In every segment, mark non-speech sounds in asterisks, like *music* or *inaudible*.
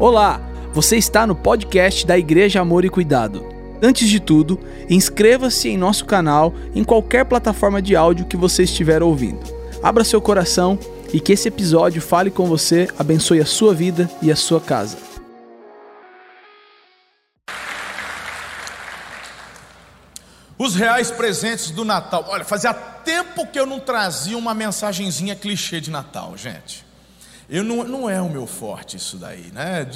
Olá, você está no podcast da Igreja Amor e Cuidado. Antes de tudo, inscreva-se em nosso canal em qualquer plataforma de áudio que você estiver ouvindo. Abra seu coração e que esse episódio fale com você, abençoe a sua vida e a sua casa. Os reais presentes do Natal. Olha, fazia tempo que eu não trazia uma mensagenzinha clichê de Natal, gente. Eu não, não é o meu forte isso daí, né?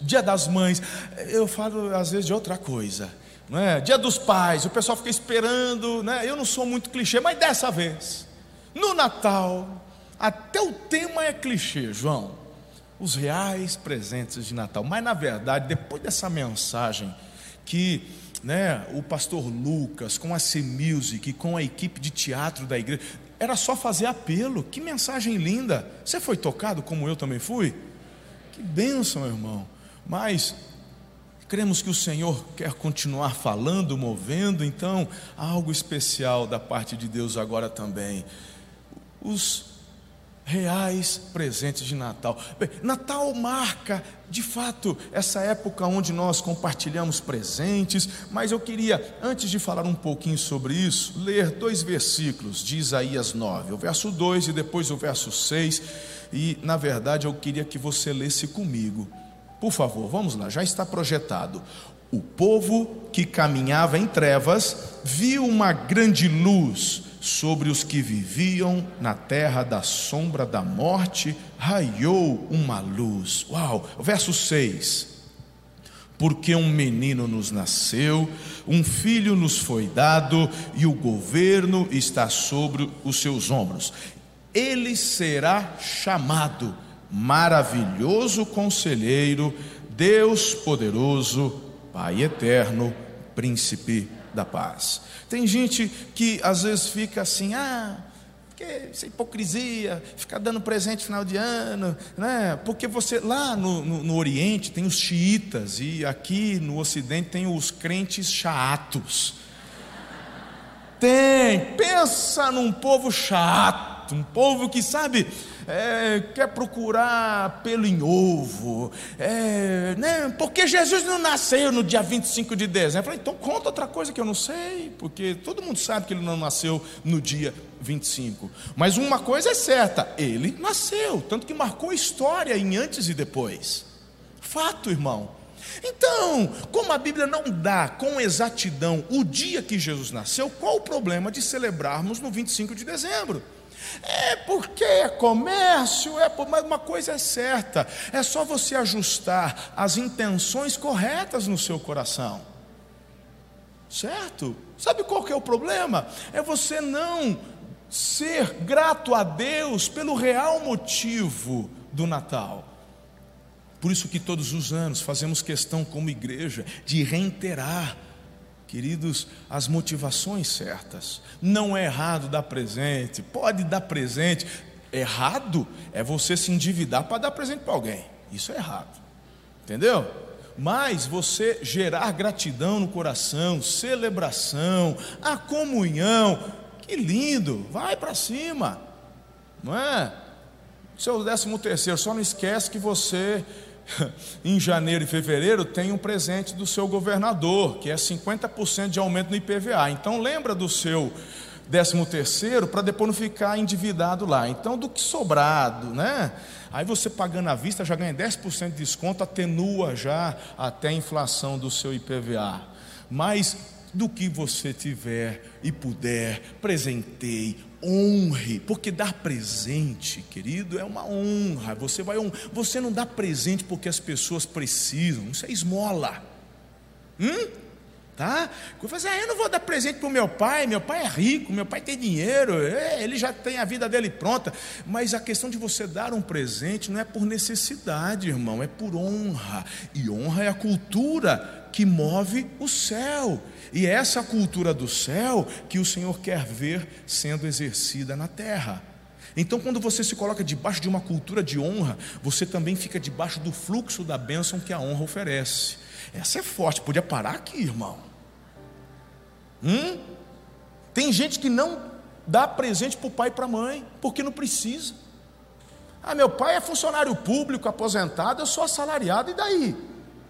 Dia das mães, eu falo às vezes de outra coisa, né? Dia dos pais, o pessoal fica esperando, né? Eu não sou muito clichê, mas dessa vez, no Natal, até o tema é clichê, João. Os reais presentes de Natal. Mas na verdade, depois dessa mensagem que né, o pastor Lucas, com a C-Music, com a equipe de teatro da igreja, era só fazer apelo. Que mensagem linda! Você foi tocado como eu também fui? Que bênção, irmão. Mas cremos que o Senhor quer continuar falando, movendo, então algo especial da parte de Deus agora também. Os reais presentes de Natal. Bem, Natal marca, de fato, essa época onde nós compartilhamos presentes, mas eu queria, antes de falar um pouquinho sobre isso, ler dois versículos de Isaías 9, o verso 2 e depois o verso 6, e na verdade eu queria que você lesse comigo. Por favor, vamos lá, já está projetado. O povo que caminhava em trevas viu uma grande luz sobre os que viviam na terra da sombra da morte, raiou uma luz. Uau! Verso 6. Porque um menino nos nasceu, um filho nos foi dado, e o governo está sobre os seus ombros. Ele será chamado Maravilhoso Conselheiro, Deus Poderoso, Pai Eterno, Príncipe da paz. Tem gente que às vezes fica assim, ah, porque isso é hipocrisia, ficar dando presente final de ano, né? Porque você lá no, no, no, Oriente tem os xiitas e aqui no Ocidente tem os crentes chatos. Tem, pensa num povo chato, um povo que sabe é, quer procurar pelo em ovo, é, né, porque Jesus não nasceu no dia 25 de dezembro. Falei, então conta outra coisa que eu não sei, porque todo mundo sabe que ele não nasceu no dia 25. Mas uma coisa é certa, ele nasceu, tanto que marcou história em antes e depois. Fato, irmão. Então, como a Bíblia não dá com exatidão o dia que Jesus nasceu, qual o problema de celebrarmos no 25 de dezembro? É porque é comércio, é por... mas uma coisa é certa: é só você ajustar as intenções corretas no seu coração. Certo? Sabe qual que é o problema? É você não ser grato a Deus pelo real motivo do Natal. Por isso que todos os anos fazemos questão como igreja de reiterar Queridos, as motivações certas. Não é errado dar presente, pode dar presente. Errado é você se endividar para dar presente para alguém. Isso é errado. Entendeu? Mas você gerar gratidão no coração, celebração, a comunhão, que lindo, vai para cima, não é? Seu décimo terceiro, só não esquece que você *laughs* em janeiro e fevereiro tem um presente do seu governador, que é 50% de aumento no IPVA. Então lembra do seu décimo terceiro para depois não ficar endividado lá. Então do que sobrado, né? Aí você pagando à vista já ganha 10% de desconto, atenua já até a inflação do seu IPVA. Mas do que você tiver e puder, presenteie, honre, porque dar presente, querido, é uma honra. Você vai você não dá presente porque as pessoas precisam, isso é esmola. Hum? Tá? Eu falo assim, ah, eu não vou dar presente para o meu pai, meu pai é rico, meu pai tem dinheiro, é, ele já tem a vida dele pronta. Mas a questão de você dar um presente não é por necessidade, irmão, é por honra. E honra é a cultura que move o céu. E é essa cultura do céu que o Senhor quer ver sendo exercida na terra. Então, quando você se coloca debaixo de uma cultura de honra, você também fica debaixo do fluxo da bênção que a honra oferece. Essa é forte, podia parar aqui, irmão. Hum? Tem gente que não dá presente para o pai e para a mãe, porque não precisa. Ah, meu pai é funcionário público, aposentado, eu sou assalariado, e daí?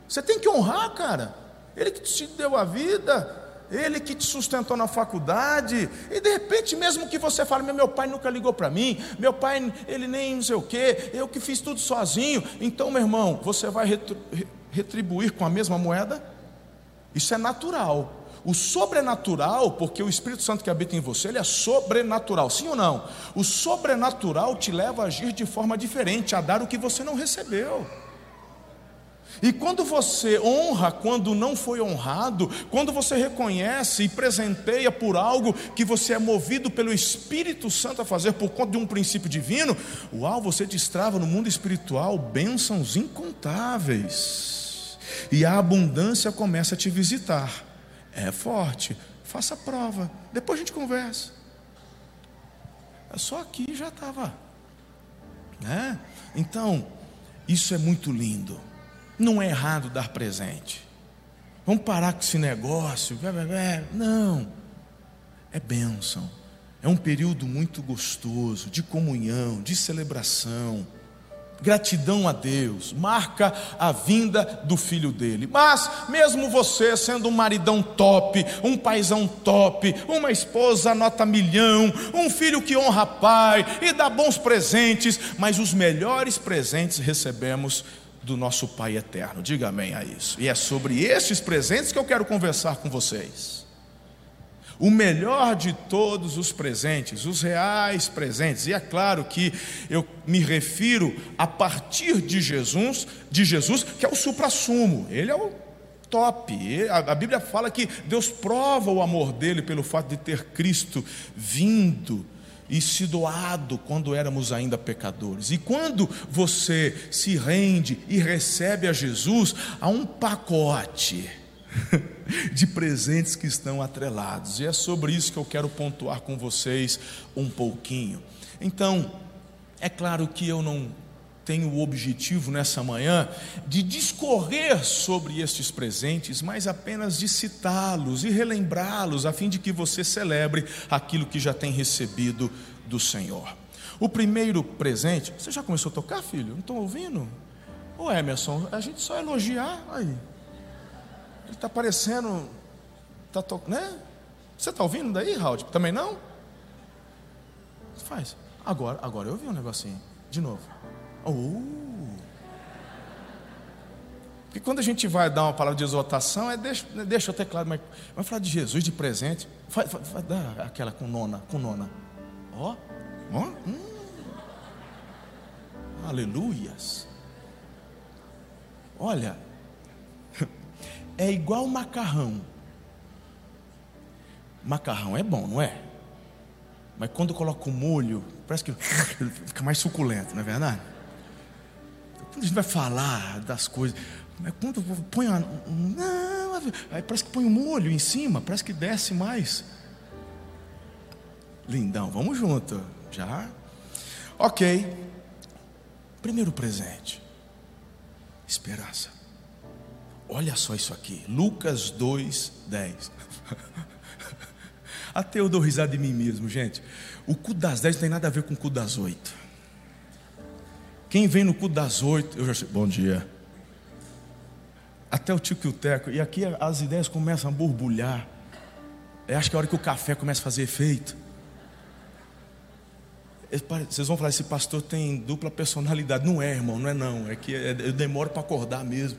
Você tem que honrar, cara. Ele que te deu a vida, ele que te sustentou na faculdade, e de repente, mesmo que você fale, meu pai nunca ligou para mim, meu pai, ele nem não sei o que, eu que fiz tudo sozinho, então, meu irmão, você vai retribuir com a mesma moeda? Isso é natural. O sobrenatural, porque o Espírito Santo que habita em você, ele é sobrenatural, sim ou não? O sobrenatural te leva a agir de forma diferente, a dar o que você não recebeu. E quando você honra quando não foi honrado, quando você reconhece e presenteia por algo que você é movido pelo Espírito Santo a fazer por conta de um princípio divino, uau, você destrava no mundo espiritual bênçãos incontáveis. E a abundância começa a te visitar. É forte, faça a prova, depois a gente conversa. É só aqui já estava. Né? Então, isso é muito lindo. Não é errado dar presente. Vamos parar com esse negócio. Não. É bênção. É um período muito gostoso, de comunhão, de celebração. Gratidão a Deus, marca a vinda do filho dele. Mas, mesmo você sendo um maridão top, um paizão top, uma esposa nota milhão, um filho que honra pai e dá bons presentes, mas os melhores presentes recebemos do nosso Pai eterno. Diga amém a isso. E é sobre estes presentes que eu quero conversar com vocês. O melhor de todos os presentes, os reais presentes, e é claro que eu me refiro a partir de Jesus, de Jesus, que é o suprassumo, ele é o top. A Bíblia fala que Deus prova o amor dele pelo fato de ter Cristo vindo e se doado quando éramos ainda pecadores. E quando você se rende e recebe a Jesus, há um pacote *laughs* de presentes que estão atrelados. E é sobre isso que eu quero pontuar com vocês um pouquinho. Então, é claro que eu não tenho o objetivo nessa manhã de discorrer sobre estes presentes, mas apenas de citá-los e relembrá-los, a fim de que você celebre aquilo que já tem recebido do Senhor. O primeiro presente, você já começou a tocar, filho? Não estão ouvindo? Ô Emerson, a gente só elogiar, aí. Ele está parecendo, tá to... né? Você está ouvindo daí, Raul? Também não? Faz. Agora, agora eu ouvi um negocinho. De novo. Oh. Porque quando a gente vai dar uma palavra de exortação, é deixa, deixa até claro, mas vai falar de Jesus de presente. Vai, vai, vai dar aquela com nona, com nona. Ó, oh, ó, oh, hum. aleluias. Olha, *laughs* é igual macarrão. Macarrão é bom, não é? Mas quando coloca o molho, parece que *laughs* fica mais suculento, não é verdade? Quando a gente vai falar das coisas, quando põe a, aí parece que põe o molho em cima, parece que desce mais. Lindão, vamos junto. Já? Ok. Primeiro presente. Esperança. Olha só isso aqui. Lucas 2, 10. *laughs* Até eu dou risada de mim mesmo, gente. O cu das 10 não tem nada a ver com o cu das 8. Quem vem no cu das 8, eu já sei. Bom dia. Até o tico e o teco. E aqui as ideias começam a borbulhar. Eu acho que é a hora que o café começa a fazer efeito. Vocês vão falar, esse pastor tem dupla personalidade. Não é, irmão, não é não. É que é, eu demoro para acordar mesmo.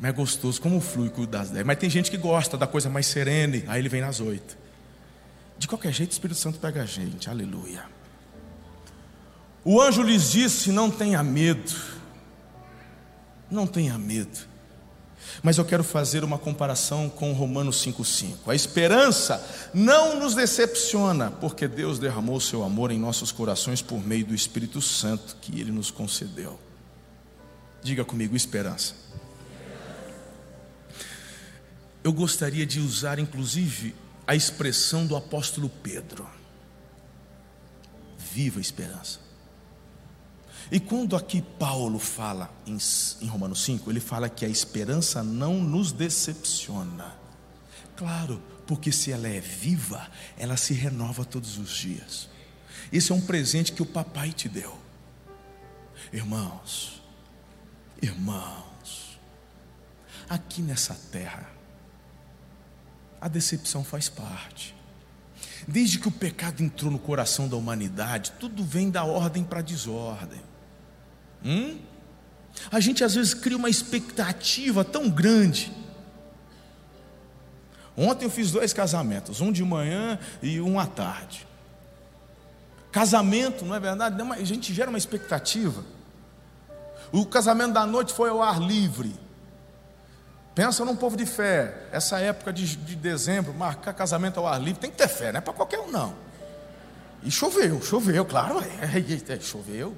Mas é gostoso, como flui das dez. Mas tem gente que gosta da coisa mais serene, aí ele vem nas oito. De qualquer jeito, o Espírito Santo pega a gente, aleluia. O anjo lhes disse: Não tenha medo, não tenha medo. Mas eu quero fazer uma comparação com Romanos 5,5. A esperança não nos decepciona, porque Deus derramou seu amor em nossos corações por meio do Espírito Santo que Ele nos concedeu. Diga comigo, esperança. Eu gostaria de usar, inclusive, a expressão do apóstolo Pedro: viva a esperança. E quando aqui Paulo fala em, em, Romanos 5, ele fala que a esperança não nos decepciona. Claro, porque se ela é viva, ela se renova todos os dias. Esse é um presente que o papai te deu. Irmãos, irmãos, aqui nessa terra, a decepção faz parte. Desde que o pecado entrou no coração da humanidade, tudo vem da ordem para a desordem. Hum? A gente às vezes cria uma expectativa tão grande. Ontem eu fiz dois casamentos, um de manhã e um à tarde. Casamento, não é verdade? A gente gera uma expectativa. O casamento da noite foi ao ar livre. Pensa num povo de fé. Essa época de, de dezembro, marcar casamento ao ar livre, tem que ter fé, não é para qualquer um, não. E choveu, choveu, claro, é, é, choveu.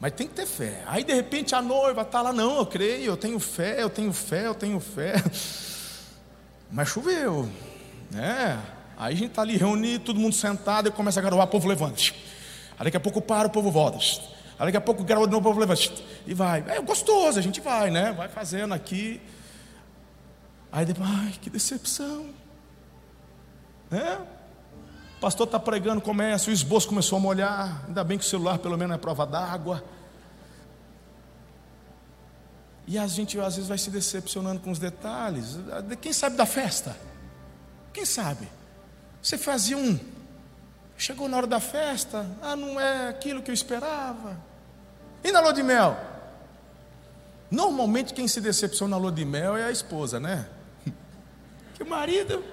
Mas tem que ter fé. Aí de repente a noiva está lá, não, eu creio, eu tenho fé, eu tenho fé, eu tenho fé. *laughs* Mas choveu, né? Aí a gente está ali reunido, todo mundo sentado e começa a garoar, o povo levanta. Aí daqui a pouco para, o povo volta. Aí daqui a pouco garoa de novo, o povo levanta. E vai. É gostoso, a gente vai, né? Vai fazendo aqui. Aí depois, ai, que decepção. Né? Pastor está pregando, começa, o esboço começou a molhar. Ainda bem que o celular pelo menos é prova d'água. E a gente às vezes vai se decepcionando com os detalhes. Quem sabe da festa? Quem sabe? Você fazia um. Chegou na hora da festa, ah, não é aquilo que eu esperava. E na lua de mel? Normalmente quem se decepciona na lua de mel é a esposa, né? *laughs* Que o marido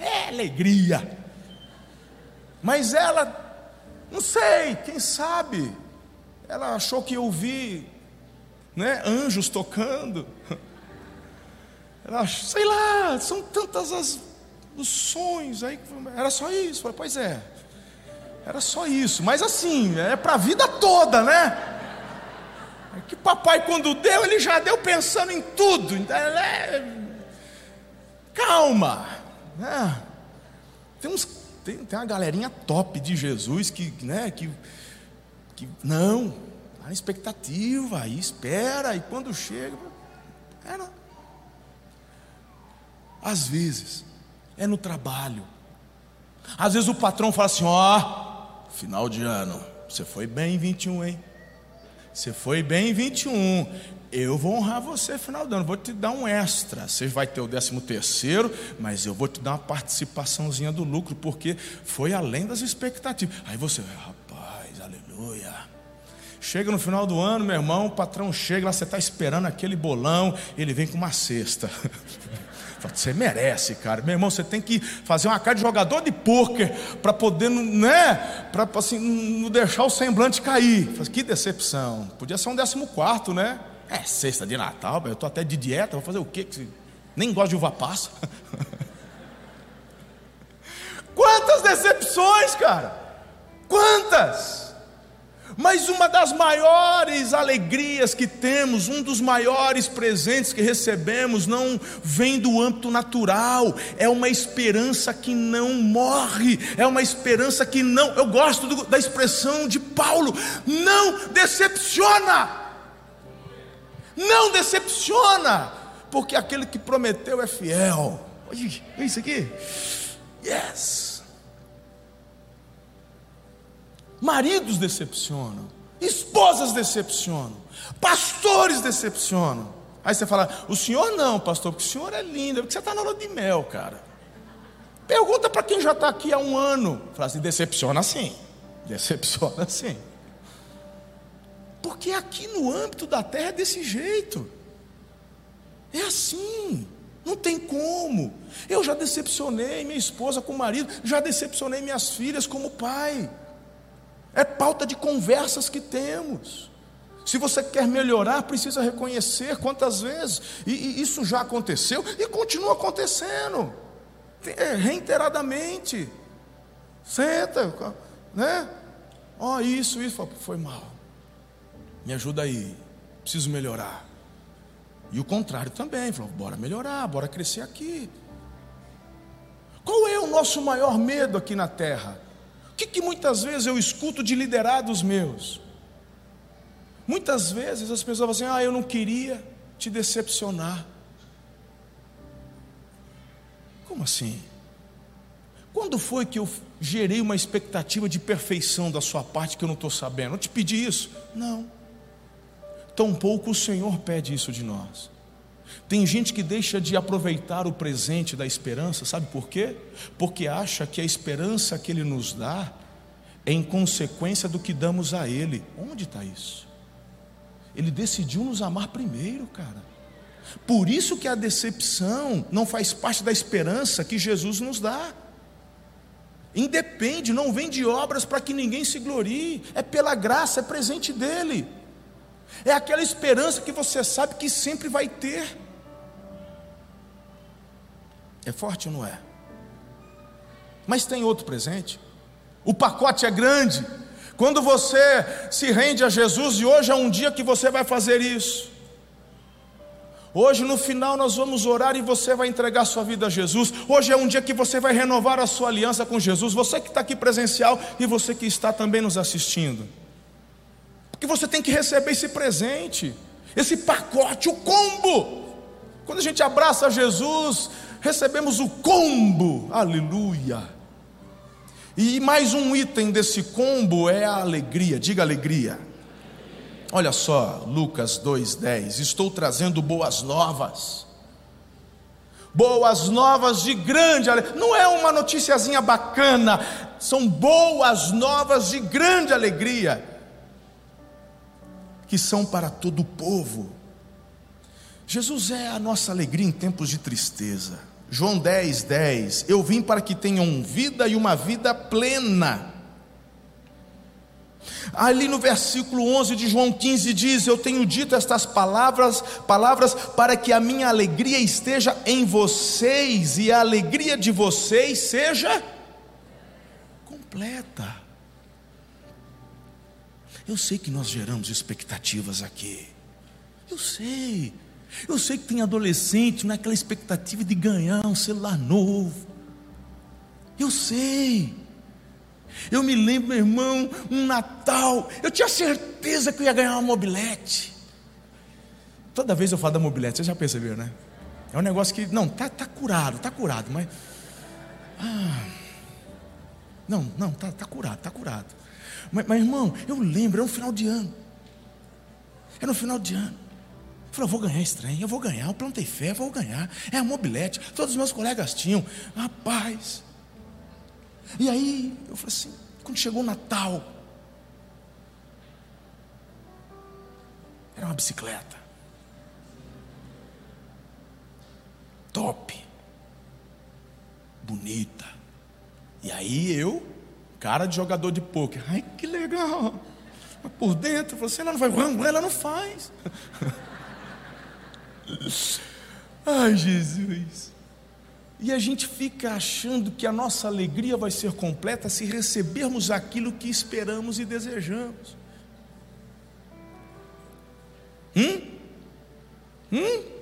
é alegria. Mas ela, não sei, quem sabe, ela achou que eu vi né, anjos tocando. *laughs* Ela, sei lá, são tantas as, os sonhos aí. Era só isso. Falei, pois é, era só isso. Mas assim, é para a vida toda, né? É que papai, quando deu, ele já deu pensando em tudo. Então, é... Calma. Né? Tem, uns, tem, tem uma galerinha top de Jesus que, né, que, que não, a expectativa, e espera, e quando chega, era. Às vezes, é no trabalho. Às vezes o patrão fala assim: ó, oh, final de ano, você foi bem em 21, hein? Você foi bem em 21. Eu vou honrar você final do ano, vou te dar um extra. Você vai ter o 13 terceiro, mas eu vou te dar uma participaçãozinha do lucro, porque foi além das expectativas. Aí você, rapaz, aleluia. Chega no final do ano, meu irmão, o patrão chega lá, você está esperando aquele bolão, ele vem com uma cesta. *laughs* Você merece, cara. Meu irmão, você tem que fazer uma cara de jogador de pôquer para poder, né? Para assim, não deixar o semblante cair. Que decepção. Podia ser um décimo quarto, né? É sexta de Natal, eu estou até de dieta, vou fazer o quê? Nem gosto de uva passa. *laughs* Quantas decepções, cara? Quantas? Mas uma das maiores alegrias que temos, um dos maiores presentes que recebemos, não vem do âmbito natural, é uma esperança que não morre, é uma esperança que não, eu gosto do, da expressão de Paulo, não decepciona, não decepciona, porque aquele que prometeu é fiel. Olha isso aqui, yes. Maridos decepcionam, esposas decepcionam, pastores decepcionam. Aí você fala, o senhor não, pastor, porque o senhor é lindo, porque você está na lua de mel, cara. Pergunta para quem já está aqui há um ano. Fala assim, decepciona sim. Decepciona sim. Porque aqui no âmbito da terra é desse jeito. É assim. Não tem como. Eu já decepcionei minha esposa com o marido, já decepcionei minhas filhas como pai é pauta de conversas que temos. Se você quer melhorar, precisa reconhecer quantas vezes, e, e isso já aconteceu e continua acontecendo, é, reiteradamente. Senta, né? Ó, oh, isso, isso, foi mal. Me ajuda aí, preciso melhorar. E o contrário também, falou, bora melhorar, bora crescer aqui. Qual é o nosso maior medo aqui na terra? que, que muitas vezes eu escuto de liderados meus? Muitas vezes as pessoas falam assim: ah, eu não queria te decepcionar. Como assim? Quando foi que eu gerei uma expectativa de perfeição da sua parte que eu não estou sabendo? Eu te pedi isso? Não. Tampouco o Senhor pede isso de nós. Tem gente que deixa de aproveitar o presente da esperança, sabe por quê? Porque acha que a esperança que Ele nos dá é em consequência do que damos a Ele. Onde está isso? Ele decidiu nos amar primeiro, cara. Por isso que a decepção não faz parte da esperança que Jesus nos dá. Independe, não vem de obras para que ninguém se glorie, é pela graça, é presente dele. É aquela esperança que você sabe que sempre vai ter. É forte ou não é? Mas tem outro presente. O pacote é grande. Quando você se rende a Jesus, e hoje é um dia que você vai fazer isso. Hoje no final nós vamos orar e você vai entregar sua vida a Jesus. Hoje é um dia que você vai renovar a sua aliança com Jesus. Você que está aqui presencial e você que está também nos assistindo. Porque você tem que receber esse presente, esse pacote, o combo. Quando a gente abraça Jesus, recebemos o combo. Aleluia. E mais um item desse combo é a alegria. Diga alegria. Olha só, Lucas 2:10. Estou trazendo boas novas. Boas novas de grande alegria. Não é uma noticiazinha bacana, são boas novas de grande alegria, que são para todo o povo. Jesus é a nossa alegria em tempos de tristeza. João 10, 10. Eu vim para que tenham vida e uma vida plena. Ali no versículo 11 de João 15 diz: Eu tenho dito estas palavras, palavras para que a minha alegria esteja em vocês e a alegria de vocês seja completa. Eu sei que nós geramos expectativas aqui. Eu sei. Eu sei que tem adolescente naquela expectativa de ganhar um celular novo. Eu sei. Eu me lembro, meu irmão, um Natal, eu tinha certeza que eu ia ganhar uma mobilete. Toda vez eu falo da mobilete, vocês já perceberam, né? É um negócio que, não, tá, tá curado, tá curado, mas. Ah, não, não, tá, tá curado, tá curado. Mas, mas, irmão, eu lembro, era um final de ano. Era um final de ano. Eu falei, eu vou ganhar trem, eu vou ganhar, eu plantei fé, eu vou ganhar. É a mobilete, todos os meus colegas tinham. Rapaz, e aí, eu falei assim, quando chegou o Natal, era uma bicicleta. Top. Bonita. E aí eu, cara de jogador de pôquer, ai que legal. Mas por dentro, assim, ela não vai, ela não faz. *laughs* ai Jesus. E a gente fica achando que a nossa alegria vai ser completa se recebermos aquilo que esperamos e desejamos. Hum? Hum?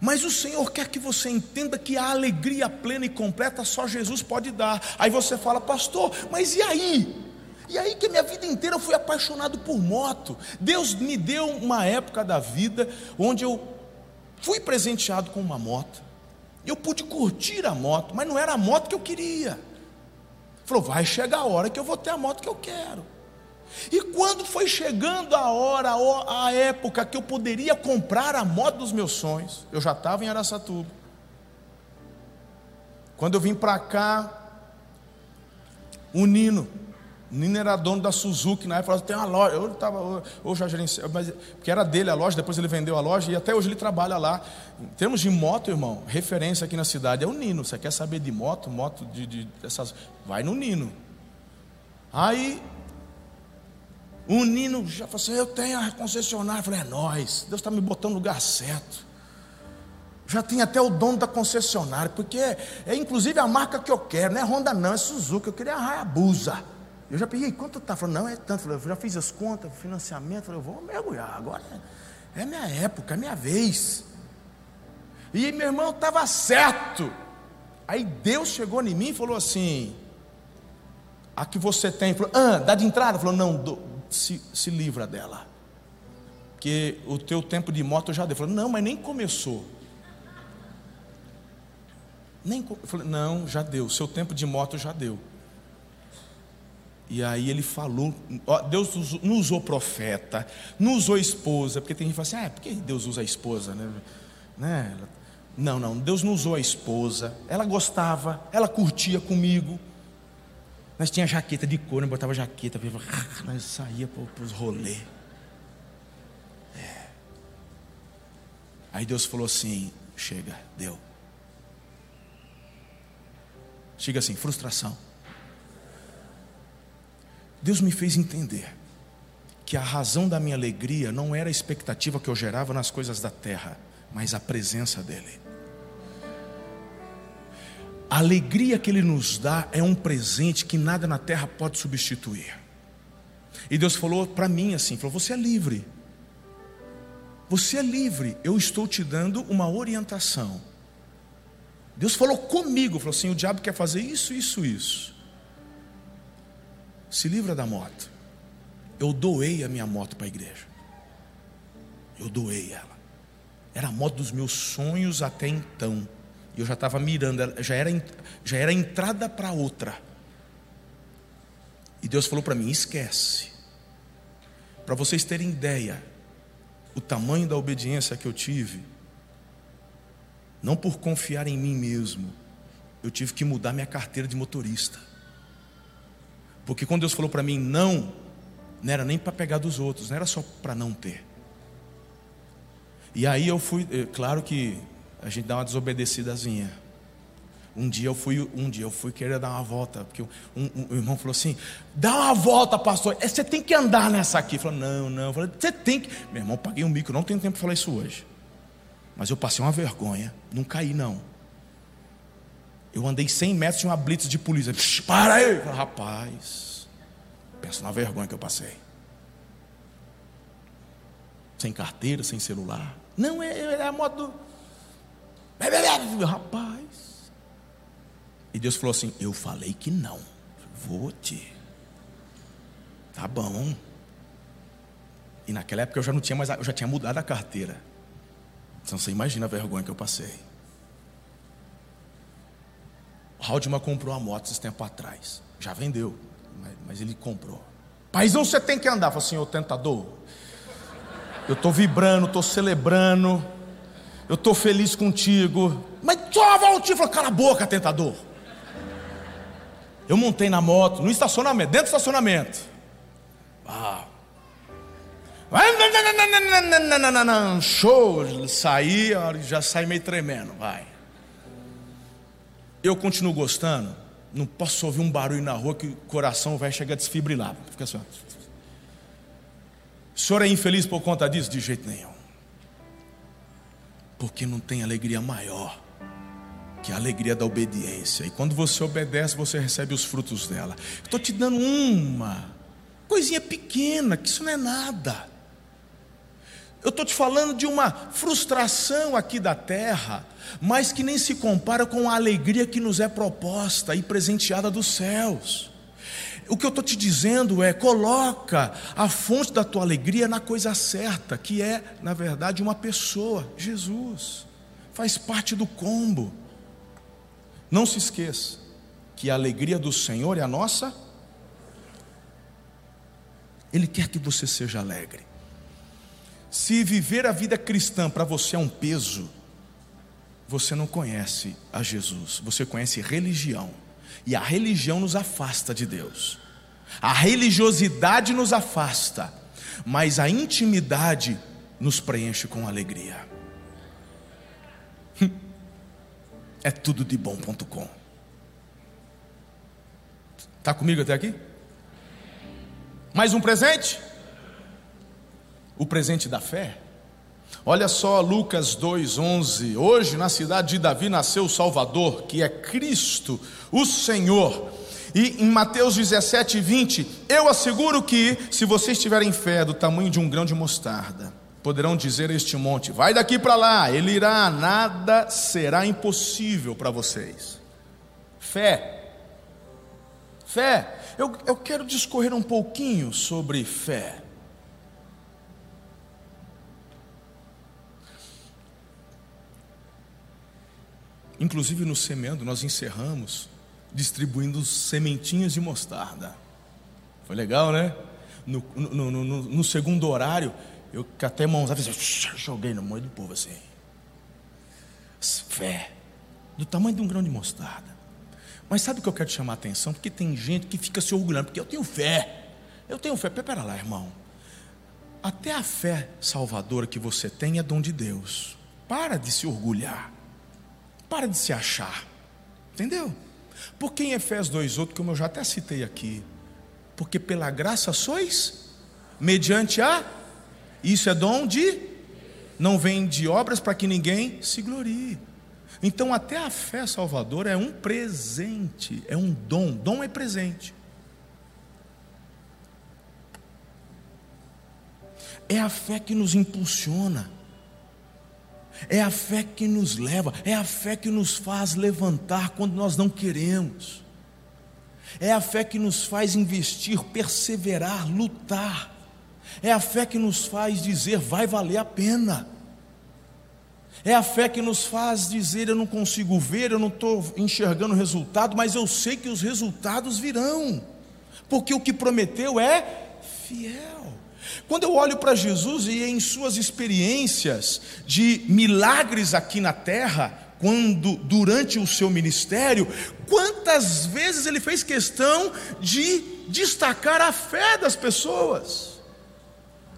Mas o Senhor quer que você entenda que a alegria plena e completa só Jesus pode dar. Aí você fala, pastor, mas e aí? E aí que minha vida inteira eu fui apaixonado por moto. Deus me deu uma época da vida onde eu fui presenteado com uma moto. Eu pude curtir a moto, mas não era a moto que eu queria. Falou, vai chegar a hora que eu vou ter a moto que eu quero. E quando foi chegando a hora, a época que eu poderia comprar a moto dos meus sonhos, eu já estava em Araçatuba. Quando eu vim para cá, o Nino, o Nino era dono da Suzuki, na época falou, tem uma loja, eu estava, hoje já gerenciava, mas porque era dele a loja, depois ele vendeu a loja e até hoje ele trabalha lá. Em termos de moto, irmão, referência aqui na cidade é o Nino. Você quer saber de moto, moto de, de vai no Nino. Aí o Nino já falou assim, eu tenho a concessionária, eu falei, é nós, Deus está me botando no lugar certo. Já tem até o dono da concessionária, porque é, é inclusive a marca que eu quero, não é Honda não, é Suzuki, eu queria a Hayabusa. Eu já peguei, quanto está? Falei, não, é tanto. Eu já fiz as contas, financiamento. Falei, eu vou mergulhar, agora é, é minha época, é minha vez. E meu irmão estava certo. Aí Deus chegou em mim e falou assim: A que você tem? Falou, ah, dá de entrada? Falou, não, do, se, se livra dela. Porque o teu tempo de moto já deu. Falou, não, mas nem começou. Nem, eu falei, não, já deu, seu tempo de moto já deu. E aí ele falou, ó, Deus não usou profeta, não usou esposa, porque tem gente que fala assim, ah, por que Deus usa a esposa? Né? né? Não, não, Deus não usou a esposa, ela gostava, ela curtia comigo. Nós tinha jaqueta de couro, nós botava jaqueta, nós saía para os rolês. É. Aí Deus falou assim: chega, deu. Chega assim, frustração. Deus me fez entender que a razão da minha alegria não era a expectativa que eu gerava nas coisas da terra, mas a presença dEle. A alegria que Ele nos dá é um presente que nada na terra pode substituir. E Deus falou para mim assim: falou, você é livre. Você é livre, eu estou te dando uma orientação. Deus falou comigo, falou assim: o diabo quer fazer isso, isso, isso se livra da moto. Eu doei a minha moto para a igreja. Eu doei ela. Era a moto dos meus sonhos até então. E eu já estava mirando, já era, já era entrada para outra. E Deus falou para mim: esquece. Para vocês terem ideia, o tamanho da obediência que eu tive, não por confiar em mim mesmo, eu tive que mudar minha carteira de motorista. Porque quando Deus falou para mim não, não era nem para pegar dos outros, não era só para não ter. E aí eu fui, eh, claro que a gente dá uma desobedecidazinha. Um dia eu fui, um dia eu fui querer dar uma volta, porque um, um, um irmão falou assim: dá uma volta, pastor. É, você tem que andar nessa aqui. Eu falei, não, não. Você tem que. Meu irmão, paguei um mico, não tenho tempo para falar isso hoje. Mas eu passei uma vergonha, não caí não. Eu andei 100 metros, tinha uma blitz de polícia. Para aí! Falei, Rapaz, pensa na vergonha que eu passei. Sem carteira, sem celular. Não, é, é a moto do. Rapaz. E Deus falou assim: Eu falei que não. Vou te. Tá bom. E naquela época eu já não tinha mais, eu já tinha mudado a carteira. Então você imagina a vergonha que eu passei. Haldeman comprou a moto esse tempo atrás. Já vendeu, mas, mas ele comprou. Paizão, você tem que andar. Falei assim, ô tentador. Eu estou vibrando, estou celebrando. Eu estou feliz contigo. Mas só uma voltinha. Falei, cala a boca, tentador. Eu montei na moto, no estacionamento, dentro do estacionamento. Ah. Show, saí, já saí meio tremendo, vai. Eu continuo gostando, não posso ouvir um barulho na rua que o coração vai chegar a desfibrilar. Fica assim. O senhor é infeliz por conta disso? De jeito nenhum. Porque não tem alegria maior que a alegria da obediência. E quando você obedece, você recebe os frutos dela. Estou te dando uma coisinha pequena, que isso não é nada. Eu estou te falando de uma frustração aqui da terra, mas que nem se compara com a alegria que nos é proposta e presenteada dos céus. O que eu estou te dizendo é: coloca a fonte da tua alegria na coisa certa, que é, na verdade, uma pessoa, Jesus. Faz parte do combo. Não se esqueça que a alegria do Senhor é a nossa. Ele quer que você seja alegre. Se viver a vida cristã para você é um peso, você não conhece a Jesus, você conhece religião. E a religião nos afasta de Deus. A religiosidade nos afasta, mas a intimidade nos preenche com alegria. *laughs* É tudo de bom.com. Está comigo até aqui? Mais um presente? o presente da fé. Olha só Lucas 2:11. Hoje na cidade de Davi nasceu o Salvador, que é Cristo, o Senhor. E em Mateus 17, 20, eu asseguro que, se vocês tiverem fé do tamanho de um grão de mostarda, poderão dizer a este monte: vai daqui para lá, ele irá, nada será impossível para vocês. Fé. Fé. Eu, eu quero discorrer um pouquinho sobre fé. Inclusive no semeando, nós encerramos distribuindo sementinhas de mostarda. Foi legal, né? No, no, no, no segundo horário, eu até mãos joguei no meio do povo assim. Fé, do tamanho de um grão de mostarda. Mas sabe o que eu quero te chamar a atenção? Porque tem gente que fica se orgulhando, porque eu tenho fé. Eu tenho fé. Pera lá, irmão. Até a fé salvadora que você tem é dom de Deus. Para de se orgulhar. Para de se achar. Entendeu? Porque em Efésios 2,8, como eu já até citei aqui, porque pela graça sois, mediante a, isso é dom de, não vem de obras para que ninguém se glorie. Então, até a fé salvadora é um presente, é um dom. Dom é presente. É a fé que nos impulsiona. É a fé que nos leva, é a fé que nos faz levantar quando nós não queremos. É a fé que nos faz investir, perseverar, lutar. É a fé que nos faz dizer vai valer a pena. É a fé que nos faz dizer eu não consigo ver, eu não estou enxergando o resultado, mas eu sei que os resultados virão, porque o que prometeu é fiel. Quando eu olho para Jesus e em suas experiências de milagres aqui na terra, quando durante o seu ministério, quantas vezes ele fez questão de destacar a fé das pessoas?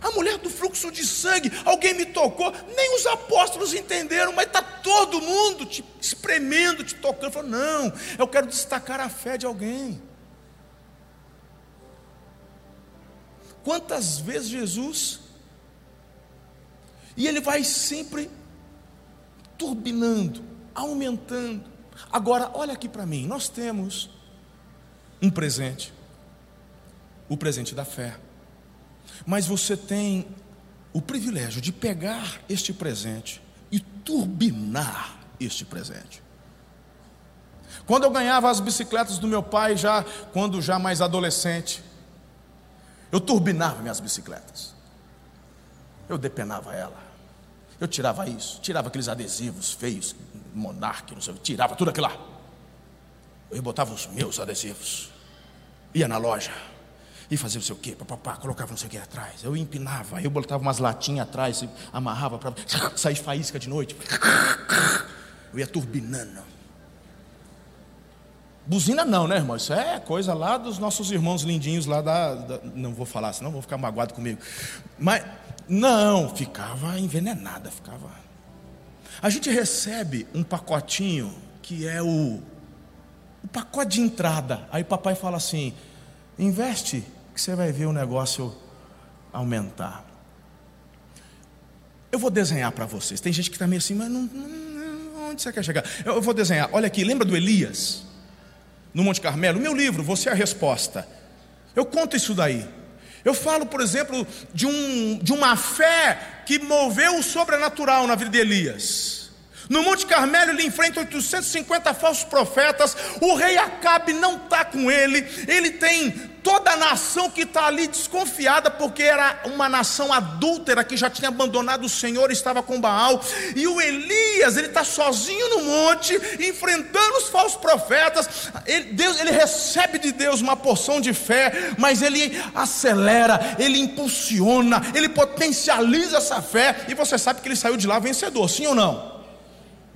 A mulher do fluxo de sangue, alguém me tocou, nem os apóstolos entenderam, mas está todo mundo te espremendo, te tocando. Falou, não, eu quero destacar a fé de alguém. Quantas vezes Jesus, e ele vai sempre turbinando, aumentando. Agora, olha aqui para mim, nós temos um presente, o presente da fé, mas você tem o privilégio de pegar este presente e turbinar este presente. Quando eu ganhava as bicicletas do meu pai, já quando já mais adolescente, eu turbinava minhas bicicletas. Eu depenava ela. Eu tirava isso, tirava aqueles adesivos feios, monarque, não sei, tirava tudo aquilo lá. Eu botava os meus adesivos. Ia na loja e fazia não sei o quê, papapá, colocava não sei o que atrás. Eu empinava, eu botava umas latinhas atrás, amarrava para sair faísca de noite. Eu ia turbinando. Buzina não, né, irmão? Isso é coisa lá dos nossos irmãos lindinhos lá da. da não vou falar, senão vou ficar magoado comigo. Mas, não, ficava envenenada, ficava. A gente recebe um pacotinho que é o, o pacote de entrada. Aí papai fala assim: investe, que você vai ver o negócio aumentar. Eu vou desenhar para vocês. Tem gente que está meio assim, mas não, não, onde você quer chegar? Eu vou desenhar. Olha aqui, lembra do Elias? No Monte Carmelo, meu livro, Você é a Resposta. Eu conto isso daí. Eu falo, por exemplo, de, um, de uma fé que moveu o sobrenatural na vida de Elias. No Monte Carmelo ele enfrenta 850 falsos profetas. O rei Acabe não está com ele. Ele tem toda a nação que está ali desconfiada, porque era uma nação adúltera que já tinha abandonado o Senhor, estava com Baal, e o Elias, ele está sozinho no monte, enfrentando os falsos profetas. Ele, Deus, ele recebe de Deus uma porção de fé, mas ele acelera, ele impulsiona, ele potencializa essa fé, e você sabe que ele saiu de lá vencedor, sim ou não?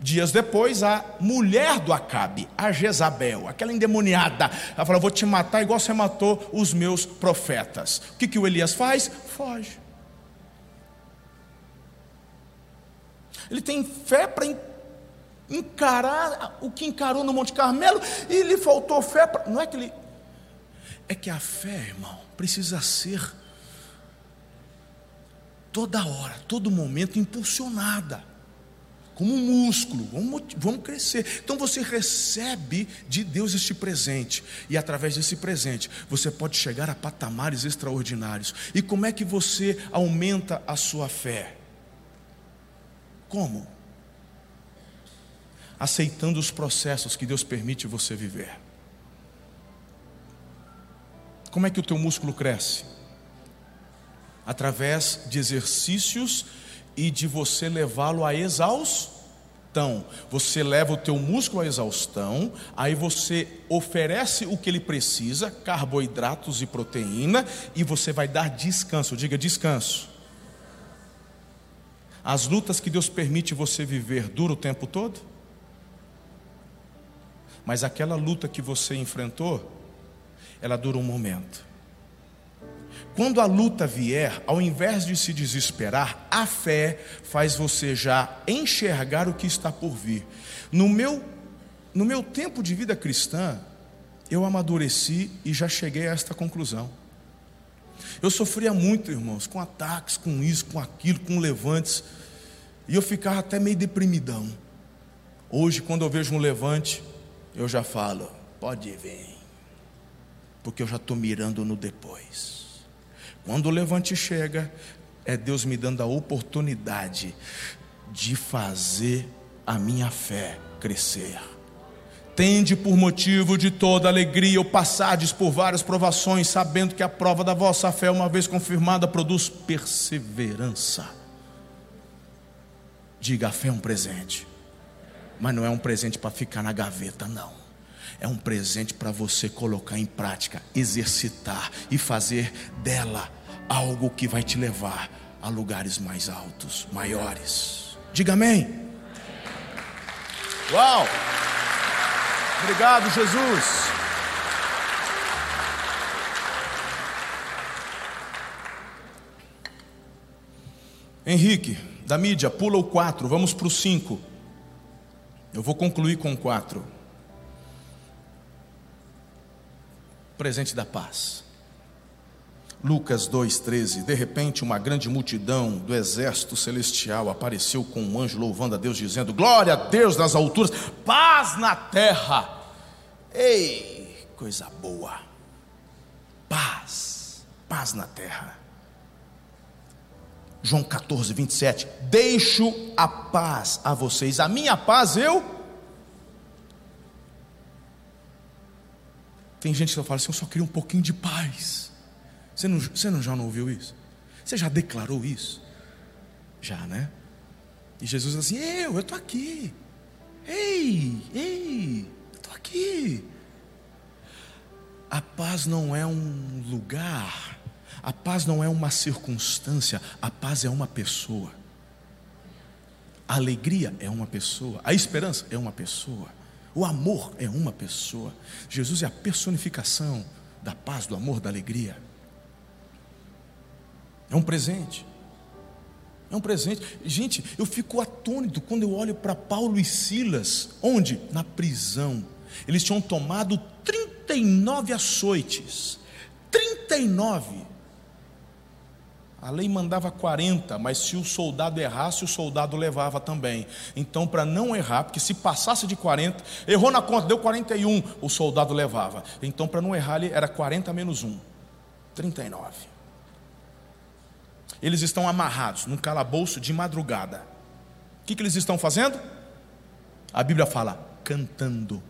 Dias depois, a mulher do Acabe, a Jezabel, aquela endemoniada, ela falou: Vou te matar igual você matou os meus profetas. O que, que o Elias faz? Foge. Ele tem fé para encarar o que encarou no Monte Carmelo e lhe faltou fé. Não é que ele. É que a fé, irmão, precisa ser toda hora, todo momento impulsionada como um músculo, vamos, vamos crescer. Então você recebe de Deus este presente, e através desse presente você pode chegar a patamares extraordinários. E como é que você aumenta a sua fé? Como? Aceitando os processos que Deus permite você viver. Como é que o teu músculo cresce? Através de exercícios e de você levá-lo à exaustão. Você leva o teu músculo à exaustão, aí você oferece o que ele precisa, carboidratos e proteína, e você vai dar descanso. Diga descanso. As lutas que Deus permite você viver dura o tempo todo? Mas aquela luta que você enfrentou, ela dura um momento. Quando a luta vier, ao invés de se desesperar, a fé faz você já enxergar o que está por vir. No meu, no meu tempo de vida cristã, eu amadureci e já cheguei a esta conclusão. Eu sofria muito, irmãos, com ataques, com isso, com aquilo, com levantes, e eu ficava até meio deprimidão. Hoje, quando eu vejo um levante, eu já falo: pode vir, porque eu já estou mirando no depois. Quando o levante chega, é Deus me dando a oportunidade de fazer a minha fé crescer. Tende por motivo de toda alegria ou passades por várias provações, sabendo que a prova da vossa fé, uma vez confirmada, produz perseverança. Diga, a fé é um presente, mas não é um presente para ficar na gaveta, não. É um presente para você colocar em prática, exercitar e fazer dela algo que vai te levar a lugares mais altos, maiores. Diga amém. Uau! Obrigado, Jesus. Henrique, da mídia, pula o 4, vamos para o 5. Eu vou concluir com o 4. Presente da paz. Lucas 2,13: De repente, uma grande multidão do exército celestial apareceu com um anjo louvando a Deus, dizendo: Glória a Deus nas alturas, paz na terra. Ei, coisa boa, paz, paz na terra. João 14, 27: Deixo a paz a vocês, a minha paz eu. Tem gente que fala assim: Eu só queria um pouquinho de paz. Você não, você não já não ouviu isso? Você já declarou isso? Já, né? E Jesus diz assim: Eu, eu estou aqui. Ei, ei, eu estou aqui. A paz não é um lugar, a paz não é uma circunstância, a paz é uma pessoa. A alegria é uma pessoa, a esperança é uma pessoa, o amor é uma pessoa. Jesus é a personificação da paz, do amor, da alegria. É um presente. É um presente. Gente, eu fico atônito quando eu olho para Paulo e Silas, onde? Na prisão. Eles tinham tomado 39 açoites. 39. A lei mandava 40, mas se o soldado errasse, o soldado levava também. Então, para não errar, porque se passasse de 40, errou na conta, deu 41, o soldado levava. Então, para não errar, era 40 menos 1, 39 eles estão amarrados num calabouço de madrugada. O que, que eles estão fazendo? A Bíblia fala, cantando,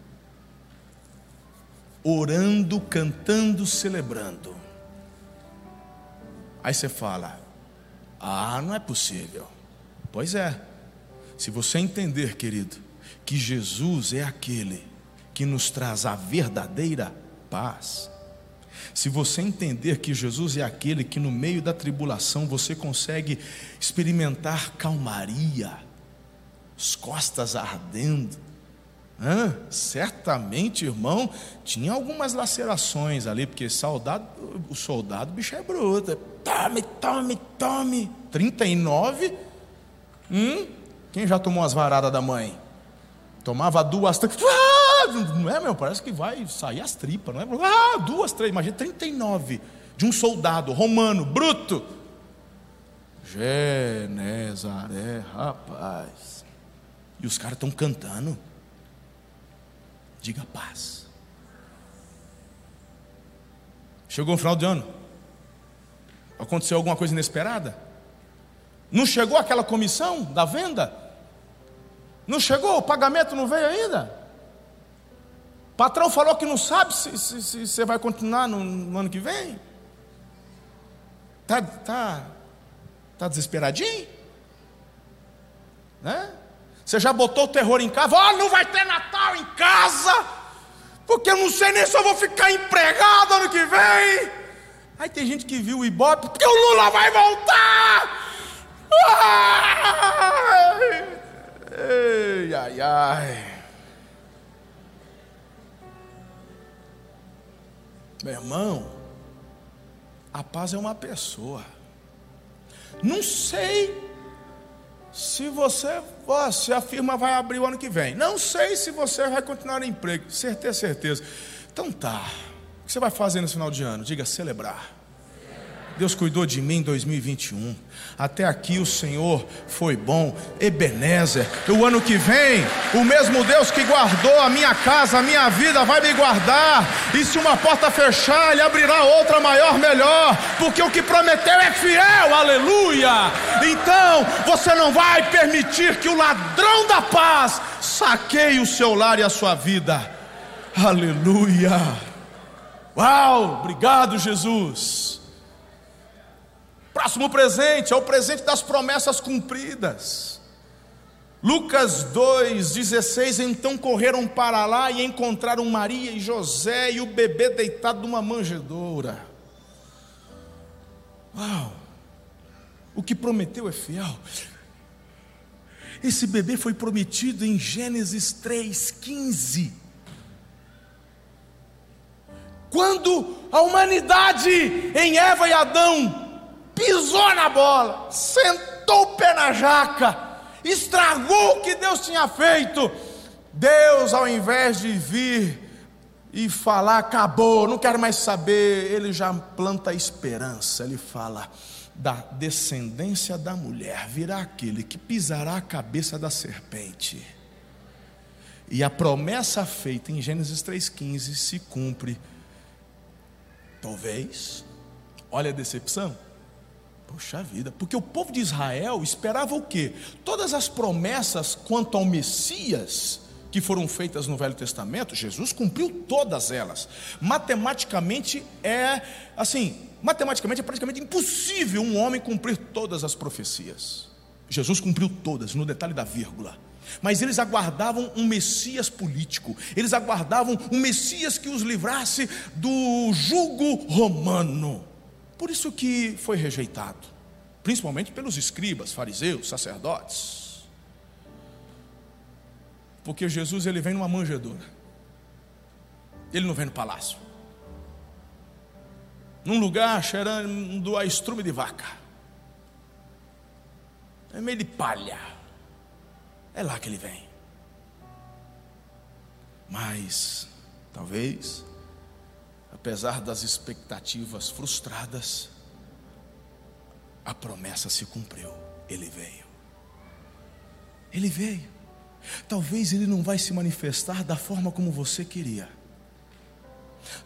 orando, cantando, celebrando. Aí você fala, ah, não é possível. Pois é, se você entender, querido, que Jesus é aquele que nos traz a verdadeira paz, se você entender que Jesus é aquele que no meio da tribulação você consegue experimentar calmaria, as costas ardendo, Hã? certamente, irmão, tinha algumas lacerações ali, porque soldado, o soldado, o bicho é bruto. Tome, tome, tome. 39. Hum? Quem já tomou as varadas da mãe? Tomava duas. Ah! não é, meu? Parece que vai sair as tripas, não é? Ah, duas, três, imagina, 39 de um soldado romano, bruto. Genezaré, rapaz. E os caras estão cantando. Diga paz. Chegou o final de ano. Aconteceu alguma coisa inesperada? Não chegou aquela comissão da venda? Não chegou? O pagamento não veio ainda? O patrão falou que não sabe se, se, se você vai continuar no, no, ano que vem. Tá, tá, tá desesperadinho? Né? Você já botou o terror em casa? Oh, não vai ter Natal em casa, porque eu não sei nem se eu vou ficar empregado ano que vem. Aí tem gente que viu o Ibope, porque o Lula vai voltar. Ai, ai, ai. ai. Meu irmão, a paz é uma pessoa. Não sei se você, se a firma vai abrir o ano que vem. Não sei se você vai continuar no emprego. Certeza, certeza. Então tá. O que você vai fazer no final de ano? Diga celebrar. Deus cuidou de mim em 2021. Até aqui o Senhor foi bom. Ebenezer. O ano que vem, o mesmo Deus que guardou a minha casa, a minha vida, vai me guardar. E se uma porta fechar, Ele abrirá outra maior, melhor. Porque o que prometeu é fiel. Aleluia. Então, você não vai permitir que o ladrão da paz saqueie o seu lar e a sua vida. Aleluia. Uau, obrigado, Jesus. Próximo presente é o presente das promessas cumpridas. Lucas 2,16: Então correram para lá e encontraram Maria e José e o bebê deitado numa manjedoura. Uau! O que prometeu é fiel. Esse bebê foi prometido em Gênesis 3,15. Quando a humanidade em Eva e Adão pisou na bola, sentou o pé na jaca, estragou o que Deus tinha feito. Deus, ao invés de vir e falar, acabou, não quero mais saber, ele já planta a esperança. Ele fala: da descendência da mulher virá aquele que pisará a cabeça da serpente. E a promessa feita em Gênesis 3,15 se cumpre. Talvez, olha a decepção, Poxa vida, porque o povo de Israel esperava o quê? Todas as promessas quanto ao Messias que foram feitas no Velho Testamento, Jesus cumpriu todas elas. Matematicamente é assim, matematicamente é praticamente impossível um homem cumprir todas as profecias. Jesus cumpriu todas, no detalhe da vírgula. Mas eles aguardavam um Messias político, eles aguardavam um Messias que os livrasse do jugo romano. Por isso que foi rejeitado, principalmente pelos escribas, fariseus, sacerdotes. Porque Jesus ele vem numa manjedoura. Ele não vem no palácio. Num lugar cheirando a estrume de vaca. É meio de palha. É lá que ele vem. Mas, talvez, apesar das expectativas frustradas, a promessa se cumpriu. Ele veio. Ele veio. Talvez ele não vai se manifestar da forma como você queria.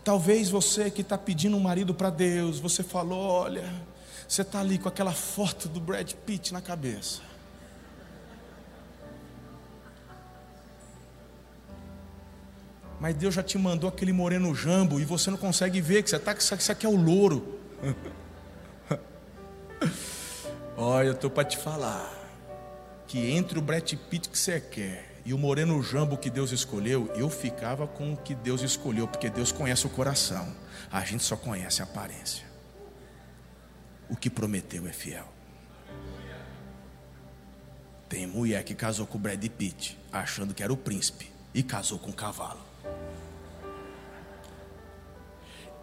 Talvez você que está pedindo um marido para Deus, você falou: olha, você está ali com aquela foto do Brad Pitt na cabeça. Mas Deus já te mandou aquele moreno jambo e você não consegue ver que você está que isso aqui é o louro. *laughs* Olha, eu estou para te falar que entre o Brett Pitt que você quer e o moreno jambo que Deus escolheu, eu ficava com o que Deus escolheu, porque Deus conhece o coração. A gente só conhece a aparência. O que prometeu é fiel. Tem mulher que casou com o Brad Pitt, achando que era o príncipe, e casou com o cavalo.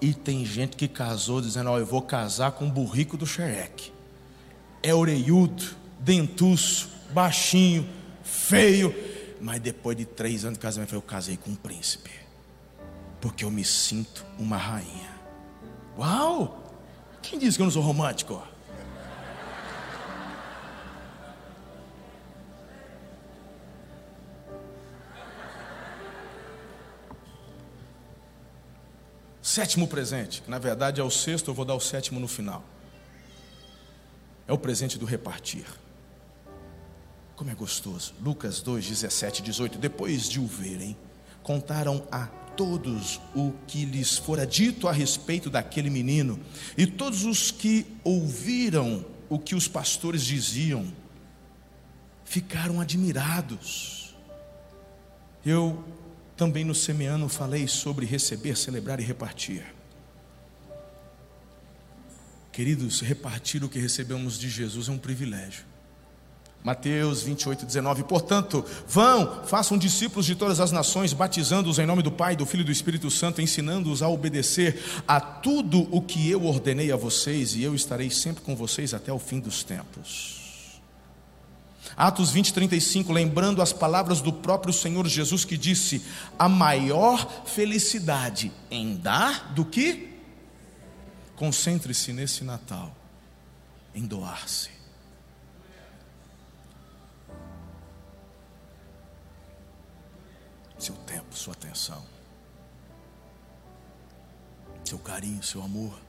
E tem gente que casou dizendo: Ó, oh, eu vou casar com o burrico do xereque. É oreiudo, dentuço, baixinho, feio. Mas depois de três anos de casamento, eu casei com um príncipe. Porque eu me sinto uma rainha. Uau! Quem disse que eu não sou romântico? Sétimo presente, que na verdade é o sexto, eu vou dar o sétimo no final. É o presente do repartir. Como é gostoso. Lucas 2, 17, 18. Depois de o verem, contaram a todos o que lhes fora dito a respeito daquele menino, e todos os que ouviram o que os pastores diziam, ficaram admirados. Eu também no Semeano falei sobre receber, celebrar e repartir. Queridos, repartir o que recebemos de Jesus é um privilégio. Mateus 28, 19. Portanto, vão, façam discípulos de todas as nações, batizando-os em nome do Pai, do Filho e do Espírito Santo, ensinando-os a obedecer a tudo o que eu ordenei a vocês, e eu estarei sempre com vocês até o fim dos tempos. Atos 20, 35, lembrando as palavras do próprio Senhor Jesus que disse: a maior felicidade em dar do que? Concentre-se nesse Natal, em doar-se. seu tempo, sua atenção, seu carinho, seu amor.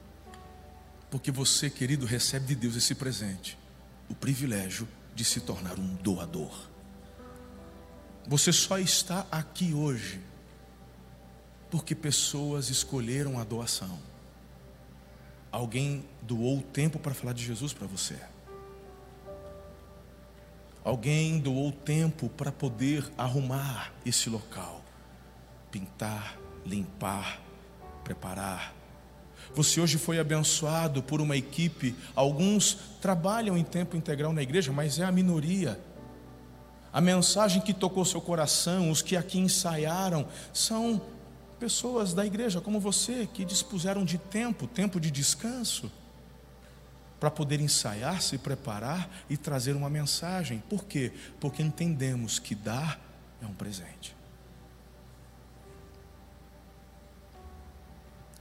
Porque você, querido, recebe de Deus esse presente, o privilégio de se tornar um doador. Você só está aqui hoje porque pessoas escolheram a doação. Alguém doou tempo para falar de Jesus para você. Alguém doou tempo para poder arrumar esse local, pintar, limpar, preparar. Você hoje foi abençoado por uma equipe. Alguns trabalham em tempo integral na igreja, mas é a minoria. A mensagem que tocou seu coração, os que aqui ensaiaram, são pessoas da igreja como você, que dispuseram de tempo, tempo de descanso para poder ensaiar, se preparar e trazer uma mensagem. Por quê? Porque entendemos que dar é um presente.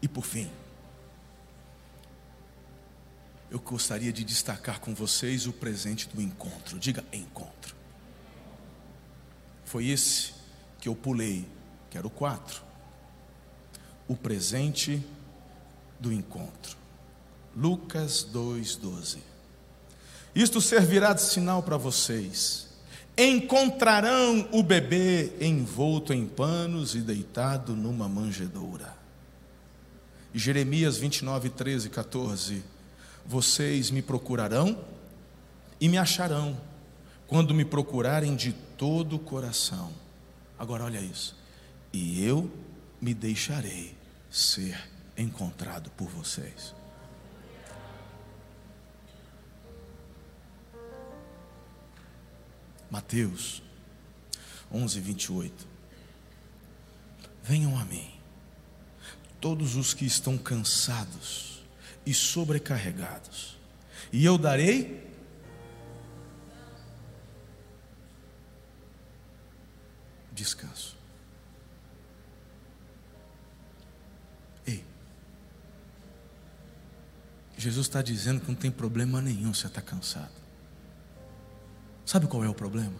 E por fim, eu gostaria de destacar com vocês o presente do encontro. Diga encontro. Foi esse que eu pulei, que era o 4. O presente do encontro. Lucas 2,12. Isto servirá de sinal para vocês. Encontrarão o bebê envolto em panos e deitado numa manjedoura. Jeremias 29, 13 e 14. Vocês me procurarão e me acharão, quando me procurarem de todo o coração. Agora olha isso. E eu me deixarei ser encontrado por vocês. Mateus 11, 28. Venham a mim, todos os que estão cansados e sobrecarregados, e eu darei descanso. Ei, Jesus está dizendo que não tem problema nenhum você estar tá cansado. Sabe qual é o problema?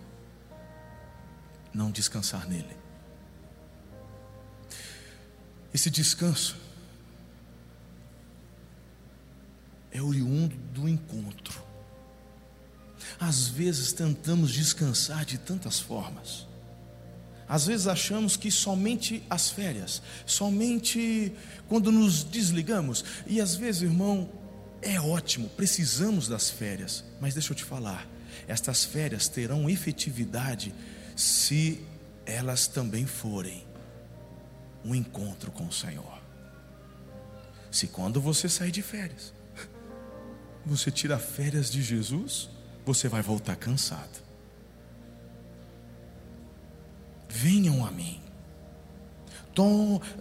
Não descansar nele. Esse descanso é oriundo do encontro. Às vezes tentamos descansar de tantas formas. Às vezes achamos que somente as férias, somente quando nos desligamos. E às vezes, irmão, é ótimo, precisamos das férias. Mas deixa eu te falar, estas férias terão efetividade se elas também forem um encontro com o Senhor. Se quando você sair de férias, você tira férias de Jesus, você vai voltar cansado. Venham a mim,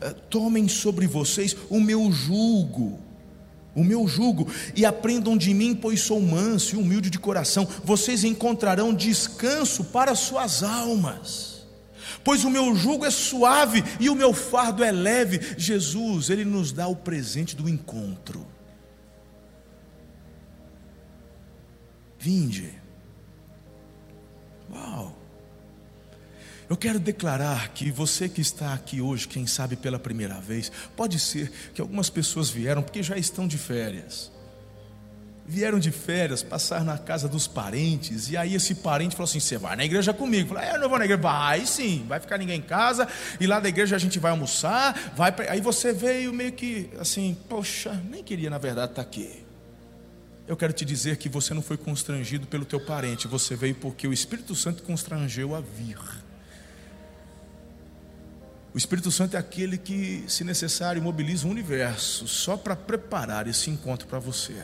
eh, tomem sobre vocês o meu jugo o meu jugo, e aprendam de mim, pois sou manso e humilde de coração, vocês encontrarão descanso para suas almas. Pois o meu jugo é suave e o meu fardo é leve. Jesus, ele nos dá o presente do encontro. Vinde. Uau! Eu quero declarar que você que está aqui hoje, quem sabe pela primeira vez, pode ser que algumas pessoas vieram porque já estão de férias. Vieram de férias, passar na casa dos parentes, e aí esse parente falou assim: Você vai na igreja comigo? Eu é, Eu não vou na igreja. Vai sim, vai ficar ninguém em casa, e lá da igreja a gente vai almoçar. Vai pra... Aí você veio meio que assim: Poxa, nem queria na verdade estar aqui. Eu quero te dizer que você não foi constrangido pelo teu parente, você veio porque o Espírito Santo constrangeu a vir. O Espírito Santo é aquele que, se necessário, mobiliza o universo só para preparar esse encontro para você.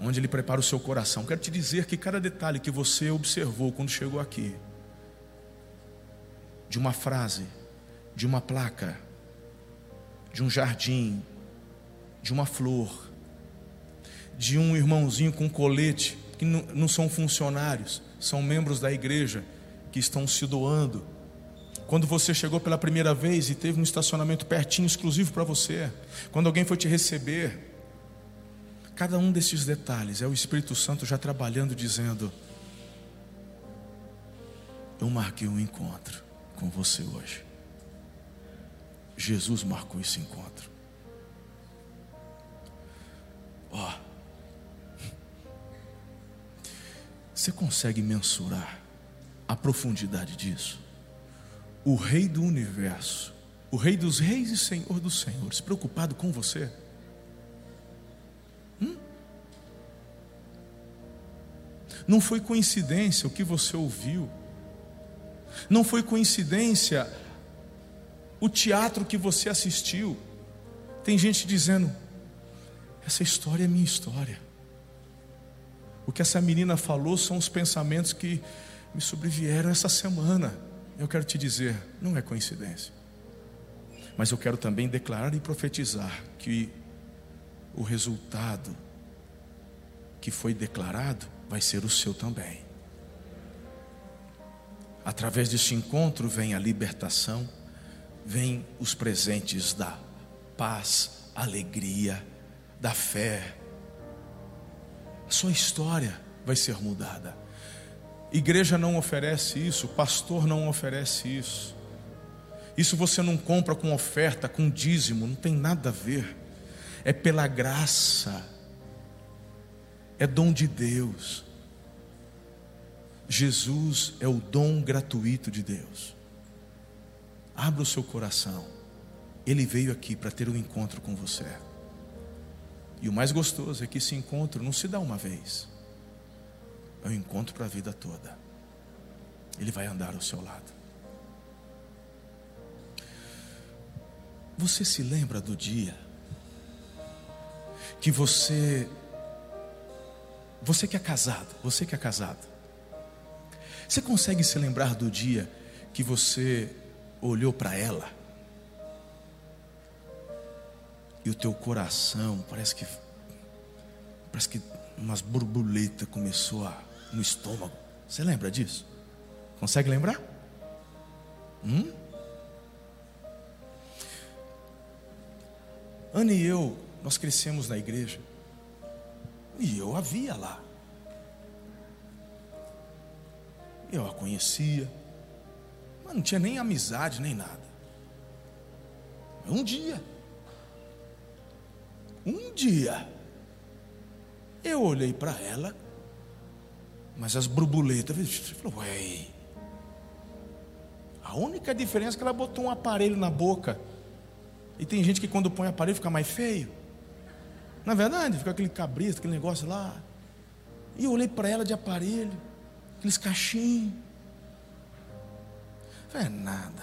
Onde ele prepara o seu coração. Quero te dizer que cada detalhe que você observou quando chegou aqui, de uma frase, de uma placa, de um jardim, de uma flor, de um irmãozinho com colete, que não, não são funcionários, são membros da igreja que estão se doando quando você chegou pela primeira vez e teve um estacionamento pertinho, exclusivo para você. Quando alguém foi te receber. Cada um desses detalhes é o Espírito Santo já trabalhando, dizendo: Eu marquei um encontro com você hoje. Jesus marcou esse encontro. Ó, oh, você consegue mensurar a profundidade disso? o Rei do universo, o Rei dos reis e Senhor dos senhores, preocupado com você? Hum? Não foi coincidência o que você ouviu, não foi coincidência o teatro que você assistiu. Tem gente dizendo: essa história é minha história. O que essa menina falou são os pensamentos que me sobrevieram essa semana eu quero te dizer, não é coincidência. Mas eu quero também declarar e profetizar que o resultado que foi declarado vai ser o seu também. Através deste encontro vem a libertação, vem os presentes da paz, alegria, da fé. Sua história vai ser mudada. Igreja não oferece isso, pastor não oferece isso. Isso você não compra com oferta, com dízimo, não tem nada a ver. É pela graça, é dom de Deus. Jesus é o dom gratuito de Deus. Abra o seu coração. Ele veio aqui para ter um encontro com você. E o mais gostoso é que esse encontro não se dá uma vez é um encontro para a vida toda. Ele vai andar ao seu lado. Você se lembra do dia que você você que é casado, você que é casado. Você consegue se lembrar do dia que você olhou para ela e o teu coração parece que parece que umas borboletas começou a no estômago. Você lembra disso? Consegue lembrar? Hum? Ana e eu, nós crescemos na igreja. E eu a via lá. Eu a conhecia. Mas não tinha nem amizade, nem nada. Um dia. Um dia. Eu olhei para ela mas as borboletas, falou, ué. A única diferença é que ela botou um aparelho na boca. E tem gente que quando põe aparelho fica mais feio. Na é verdade, fica aquele cabrito, aquele negócio lá. E eu olhei para ela de aparelho, aqueles cachinhos. Falei, é nada.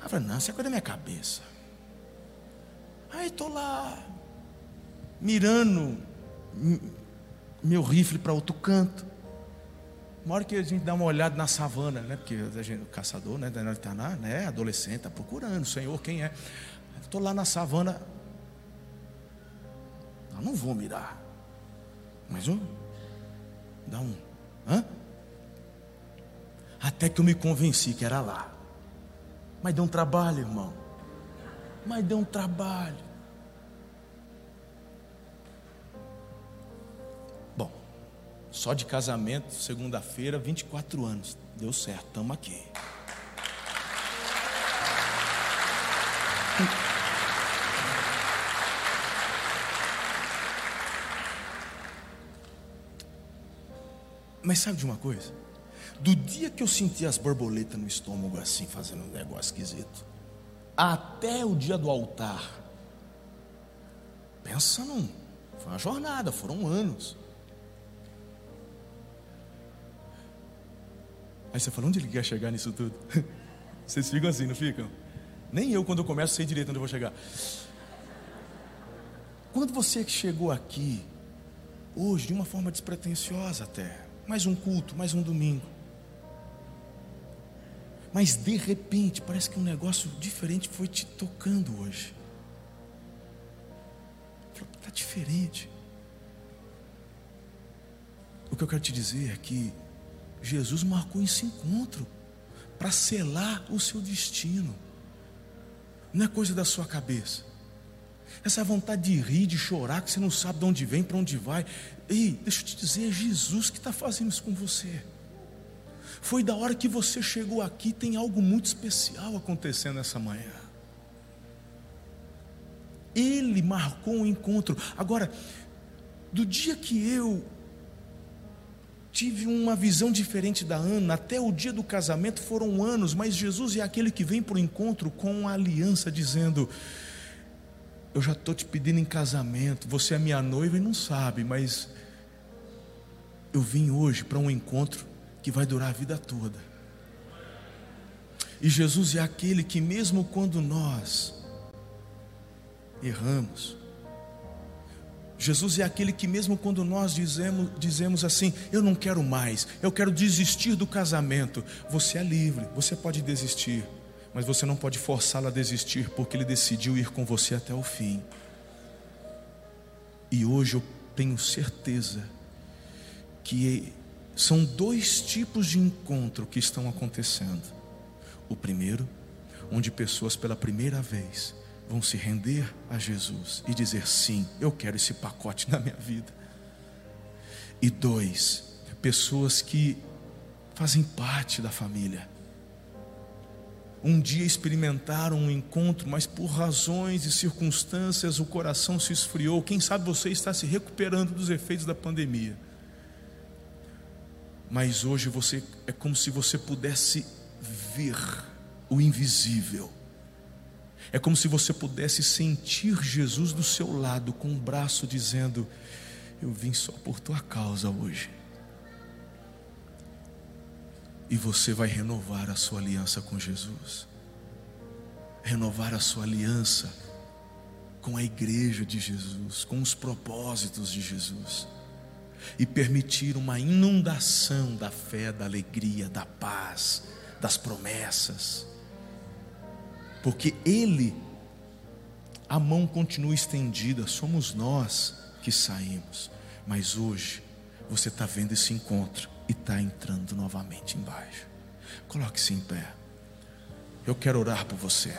Ela falou, não, isso é coisa da minha cabeça. Aí estou lá, mirando meu rifle para outro canto. Uma hora que a gente dá uma olhada na savana, né? Porque a gente, o caçador, né? Ele está lá, né? Adolescente, está procurando, Senhor, quem é? Estou lá na savana. Eu não vou mirar. Mas um. Dá um. Hã? Até que eu me convenci que era lá. Mas deu um trabalho, irmão. Mas deu um trabalho. Só de casamento, segunda-feira, 24 anos. Deu certo, estamos aqui. Mas sabe de uma coisa? Do dia que eu senti as borboletas no estômago assim, fazendo um negócio esquisito, até o dia do altar, Pensa num. Foi uma jornada, foram anos. Aí você fala, onde ele quer chegar nisso tudo? *laughs* Vocês ficam assim, não ficam? Nem eu, quando eu começo, sei direito onde eu vou chegar. Quando você chegou aqui, hoje, de uma forma despretensiosa até, mais um culto, mais um domingo. Mas de repente, parece que um negócio diferente foi te tocando hoje. Está diferente. O que eu quero te dizer é que Jesus marcou esse encontro para selar o seu destino. Não é coisa da sua cabeça. Essa vontade de rir, de chorar, que você não sabe de onde vem, para onde vai. Ei, deixa eu te dizer, é Jesus que está fazendo isso com você. Foi da hora que você chegou aqui, tem algo muito especial acontecendo essa manhã. Ele marcou um encontro. Agora, do dia que eu tive uma visão diferente da Ana, até o dia do casamento foram anos, mas Jesus é aquele que vem para o encontro com a aliança, dizendo: Eu já estou te pedindo em casamento, você é minha noiva e não sabe, mas eu vim hoje para um encontro que vai durar a vida toda. E Jesus é aquele que, mesmo quando nós erramos, Jesus é aquele que, mesmo quando nós dizemos, dizemos assim, eu não quero mais, eu quero desistir do casamento, você é livre, você pode desistir, mas você não pode forçá-lo a desistir, porque ele decidiu ir com você até o fim. E hoje eu tenho certeza que são dois tipos de encontro que estão acontecendo. O primeiro, onde pessoas pela primeira vez vão se render a Jesus e dizer: sim, eu quero esse pacote na minha vida. E dois, pessoas que fazem parte da família. Um dia experimentaram um encontro, mas por razões e circunstâncias o coração se esfriou. Quem sabe você está se recuperando dos efeitos da pandemia. Mas hoje você é como se você pudesse ver o invisível. É como se você pudesse sentir Jesus do seu lado, com o um braço dizendo: Eu vim só por tua causa hoje. E você vai renovar a sua aliança com Jesus, renovar a sua aliança com a igreja de Jesus, com os propósitos de Jesus, e permitir uma inundação da fé, da alegria, da paz, das promessas porque Ele, a mão continua estendida, somos nós que saímos, mas hoje você está vendo esse encontro e está entrando novamente embaixo. Coloque-se em pé. Eu quero orar por você.